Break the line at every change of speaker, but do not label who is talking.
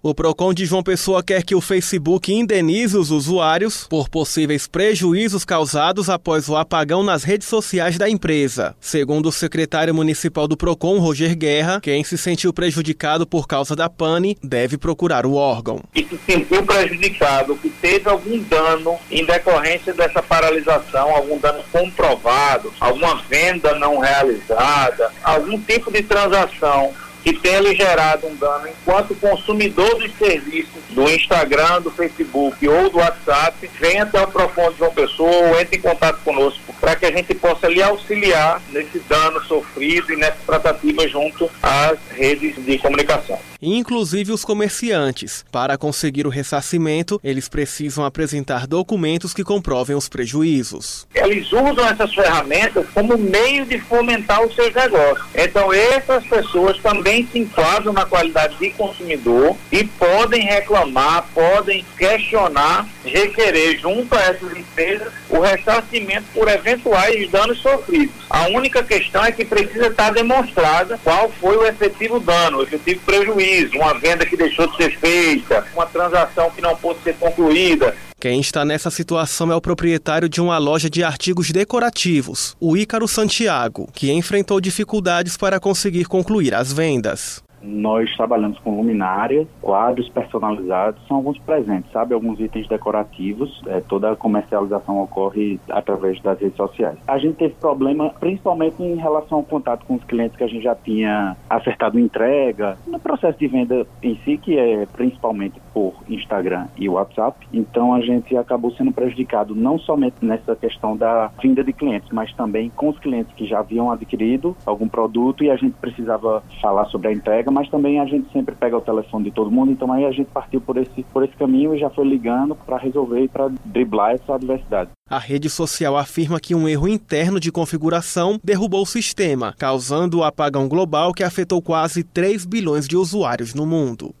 O Procon de João Pessoa quer que o Facebook indenize os usuários por possíveis prejuízos causados após o apagão nas redes sociais da empresa. Segundo o secretário municipal do Procon, Roger Guerra, quem se sentiu prejudicado por causa da pane deve procurar o órgão.
Que se sentiu prejudicado, que teve algum dano em decorrência dessa paralisação, algum dano comprovado, alguma venda não realizada, algum tipo de transação que tenha lhe gerado um dano enquanto consumidor dos serviços do Instagram, do Facebook ou do WhatsApp, venha até o Profundo de uma pessoa ou entre em contato conosco para que a gente possa lhe auxiliar nesse dano sofrido e nessa tratativa junto às redes de comunicação.
Inclusive os comerciantes. Para conseguir o ressarcimento, eles precisam apresentar documentos que comprovem os prejuízos.
Eles usam essas ferramentas como meio de fomentar os seus negócios. Então, essas pessoas também se enquadram na qualidade de consumidor e podem reclamar, podem questionar, requerer junto a essas empresas o ressarcimento por eventuais danos sofridos. A única questão é que precisa estar demonstrada qual foi o efetivo dano, o efetivo prejuízo, uma venda que deixou de ser feita, uma transação que não pôde ser concluída.
Quem está nessa situação é o proprietário de uma loja de artigos decorativos, o Ícaro Santiago, que enfrentou dificuldades para conseguir concluir as vendas.
Nós trabalhamos com luminárias, quadros personalizados, são alguns presentes, sabe? Alguns itens decorativos. É, toda a comercialização ocorre através das redes sociais. A gente teve problema principalmente em relação ao contato com os clientes que a gente já tinha acertado entrega, no processo de venda em si, que é principalmente por Instagram e WhatsApp. Então a gente acabou sendo prejudicado não somente nessa questão da vinda de clientes, mas também com os clientes que já haviam adquirido algum produto e a gente precisava falar sobre a entrega mas também a gente sempre pega o telefone de todo mundo, então aí a gente partiu por esse, por esse caminho e já foi ligando para resolver e para driblar essa adversidade.
A rede social afirma que um erro interno de configuração derrubou o sistema, causando o apagão global que afetou quase 3 bilhões de usuários no mundo.